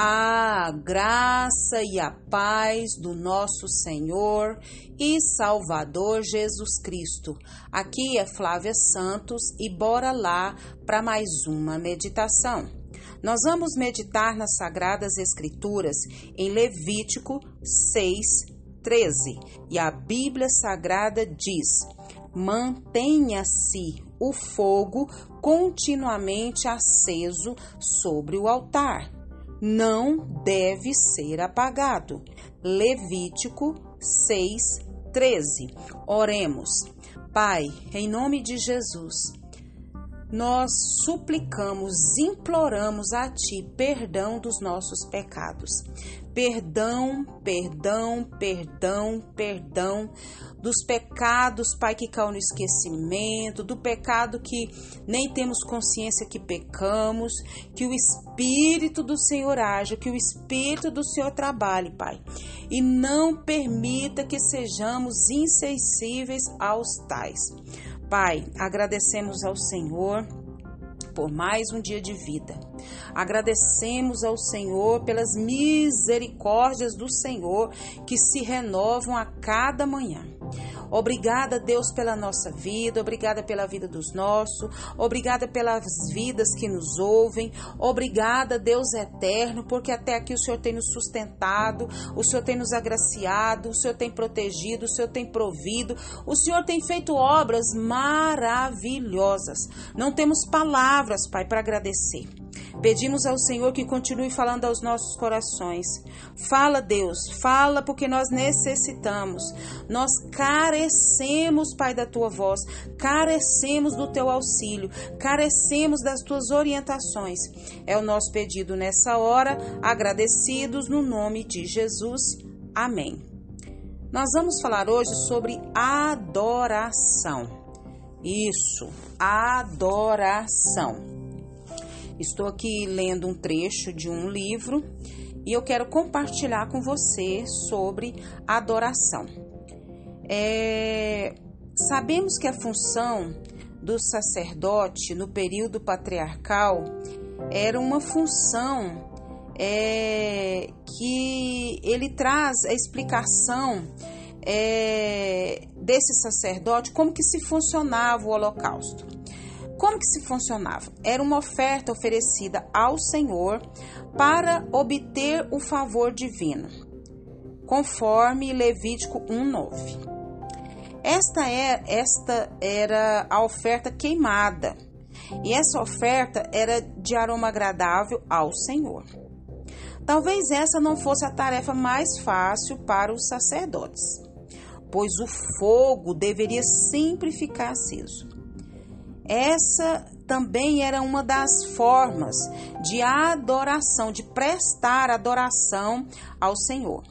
A graça e a paz do nosso Senhor e Salvador Jesus Cristo. Aqui é Flávia Santos e bora lá para mais uma meditação. Nós vamos meditar nas Sagradas Escrituras em Levítico 6, 13. E a Bíblia Sagrada diz: Mantenha-se o fogo continuamente aceso sobre o altar não deve ser apagado. Levítico 6:13. Oremos. Pai, em nome de Jesus, nós suplicamos, imploramos a Ti perdão dos nossos pecados. Perdão, perdão, perdão, perdão dos pecados, Pai, que caiu no esquecimento, do pecado que nem temos consciência que pecamos, que o Espírito do Senhor haja, que o Espírito do Senhor trabalhe, Pai, e não permita que sejamos insensíveis aos tais. Pai, agradecemos ao Senhor por mais um dia de vida. Agradecemos ao Senhor pelas misericórdias do Senhor que se renovam a cada manhã. Obrigada, Deus, pela nossa vida, obrigada pela vida dos nossos, obrigada pelas vidas que nos ouvem, obrigada, Deus eterno, porque até aqui o Senhor tem nos sustentado, o Senhor tem nos agraciado, o Senhor tem protegido, o Senhor tem provido, o Senhor tem feito obras maravilhosas. Não temos palavras, Pai, para agradecer. Pedimos ao Senhor que continue falando aos nossos corações. Fala, Deus, fala porque nós necessitamos. Nós carecemos, Pai, da tua voz, carecemos do teu auxílio, carecemos das tuas orientações. É o nosso pedido nessa hora, agradecidos no nome de Jesus. Amém. Nós vamos falar hoje sobre adoração. Isso, adoração. Estou aqui lendo um trecho de um livro e eu quero compartilhar com você sobre adoração. É, sabemos que a função do sacerdote no período patriarcal era uma função é, que ele traz a explicação é, desse sacerdote como que se funcionava o holocausto. Como que se funcionava? Era uma oferta oferecida ao Senhor para obter o favor divino, conforme Levítico 1:9. Esta era, é, esta era a oferta queimada, e essa oferta era de aroma agradável ao Senhor. Talvez essa não fosse a tarefa mais fácil para os sacerdotes, pois o fogo deveria sempre ficar aceso. Essa também era uma das formas de adoração, de prestar adoração ao Senhor.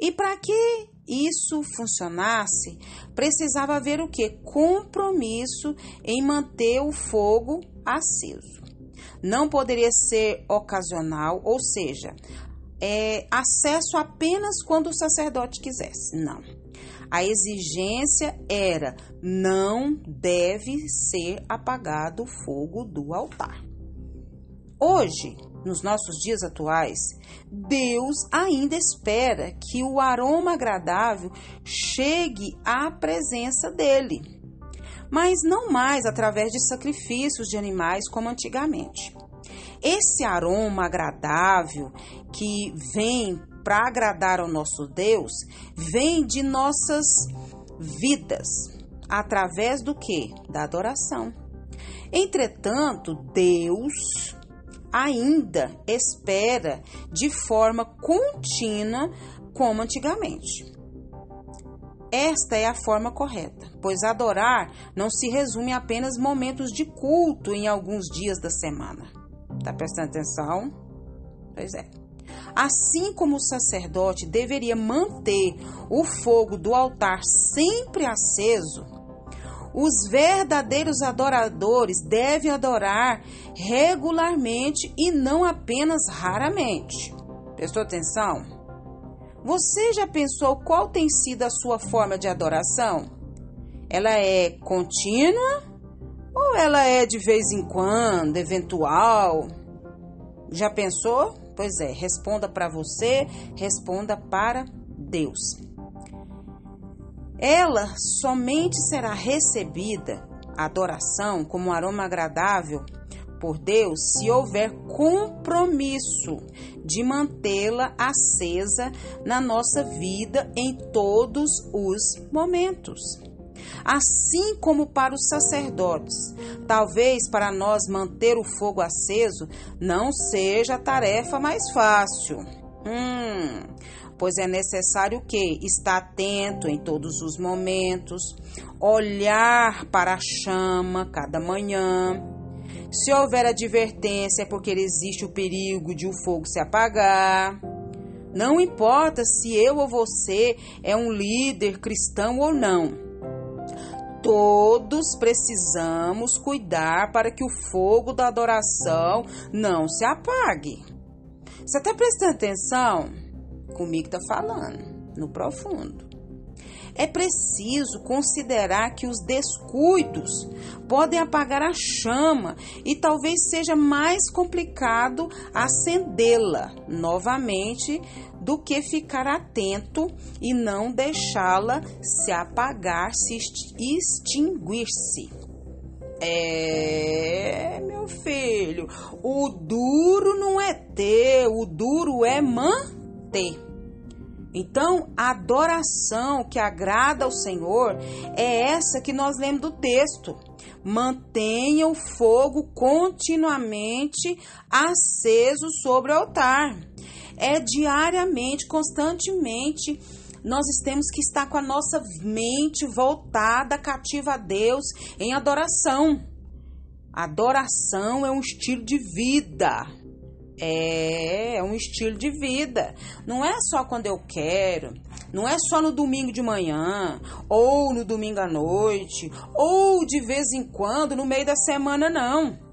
E para que isso funcionasse, precisava haver o que? Compromisso em manter o fogo aceso. Não poderia ser ocasional, ou seja, é, acesso apenas quando o sacerdote quisesse. Não. A exigência era: não deve ser apagado o fogo do altar. Hoje, nos nossos dias atuais, Deus ainda espera que o aroma agradável chegue à presença dele, mas não mais através de sacrifícios de animais como antigamente. Esse aroma agradável que vem para agradar ao nosso Deus vem de nossas vidas, através do que? Da adoração. Entretanto, Deus ainda espera de forma contínua como antigamente. Esta é a forma correta, pois adorar não se resume a apenas momentos de culto em alguns dias da semana. Tá prestando atenção? Pois é. Assim como o sacerdote deveria manter o fogo do altar sempre aceso, os verdadeiros adoradores devem adorar regularmente e não apenas raramente. Prestou atenção? Você já pensou qual tem sido a sua forma de adoração? Ela é contínua ou ela é de vez em quando, eventual? Já pensou? Pois é, responda para você, responda para Deus. Ela somente será recebida, a adoração, como um aroma agradável por Deus se houver compromisso de mantê-la acesa na nossa vida em todos os momentos. Assim como para os sacerdotes, talvez para nós manter o fogo aceso não seja a tarefa mais fácil. Hum, pois é necessário que estar atento em todos os momentos, olhar para a chama cada manhã. Se houver advertência é porque existe o perigo de o fogo se apagar. Não importa se eu ou você é um líder cristão ou não. Todos precisamos cuidar para que o fogo da adoração não se apague. Você está prestando atenção? Comigo está falando, no profundo. É preciso considerar que os descuidos podem apagar a chama e talvez seja mais complicado acendê-la novamente do que ficar atento e não deixá-la se apagar, se extinguir-se. É, meu filho, o duro não é ter, o duro é manter. Então, a adoração que agrada ao Senhor é essa que nós lemos do texto. Mantenha o fogo continuamente aceso sobre o altar. É diariamente, constantemente, nós temos que estar com a nossa mente voltada, cativa a Deus em adoração. Adoração é um estilo de vida. É, é um estilo de vida. Não é só quando eu quero, não é só no domingo de manhã, ou no domingo à noite, ou de vez em quando no meio da semana, não.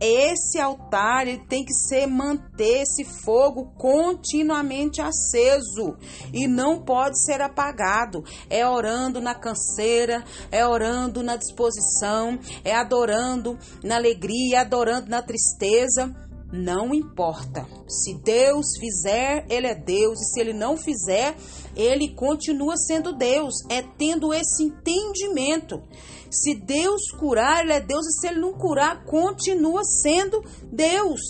Esse altar ele tem que ser manter esse fogo continuamente aceso e não pode ser apagado. É orando na canseira, é orando na disposição, é adorando na alegria, adorando na tristeza não importa. Se Deus fizer, Ele é Deus. E se Ele não fizer, Ele continua sendo Deus. É tendo esse entendimento. Se Deus curar, Ele é Deus. E se Ele não curar, continua sendo Deus.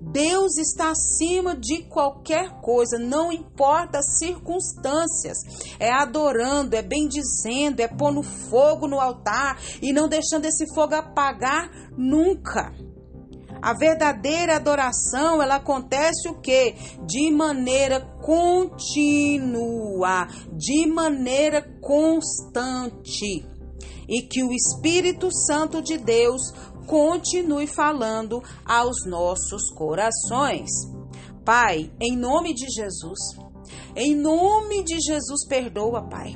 Deus está acima de qualquer coisa, não importa as circunstâncias. É adorando, é bendizendo, é pondo fogo no altar e não deixando esse fogo apagar nunca. A verdadeira adoração, ela acontece o que? De maneira contínua, de maneira constante. E que o Espírito Santo de Deus continue falando aos nossos corações. Pai, em nome de Jesus, em nome de Jesus, perdoa, Pai.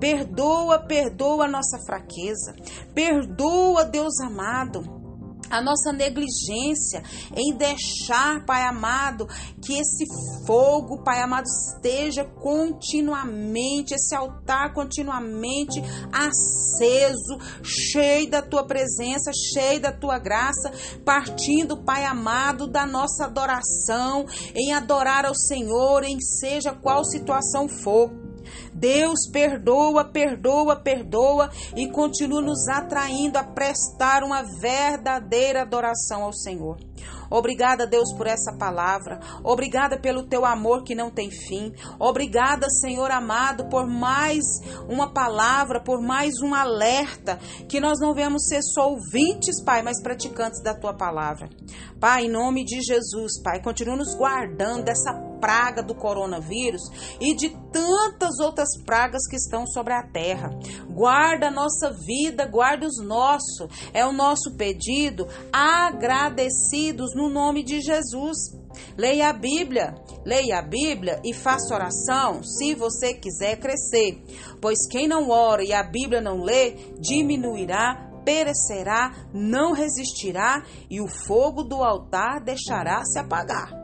Perdoa, perdoa a nossa fraqueza. Perdoa, Deus amado a nossa negligência em deixar, Pai amado, que esse fogo, Pai amado, esteja continuamente, esse altar continuamente aceso, cheio da tua presença, cheio da tua graça, partindo, Pai amado, da nossa adoração, em adorar ao Senhor, em seja qual situação for. Deus perdoa, perdoa, perdoa e continua nos atraindo a prestar uma verdadeira adoração ao Senhor. Obrigada, Deus, por essa palavra. Obrigada pelo teu amor que não tem fim. Obrigada, Senhor amado, por mais uma palavra, por mais um alerta, que nós não venhamos ser só ouvintes, Pai, mas praticantes da tua palavra. Pai, em nome de Jesus, Pai, continua nos guardando dessa praga do coronavírus e de tantas outras pragas que estão sobre a terra. Guarda a nossa vida, guarda os nossos. É o nosso pedido, agradecidos no nome de Jesus. Leia a Bíblia, leia a Bíblia e faça oração se você quiser crescer. Pois quem não ora e a Bíblia não lê, diminuirá, perecerá, não resistirá e o fogo do altar deixará se apagar.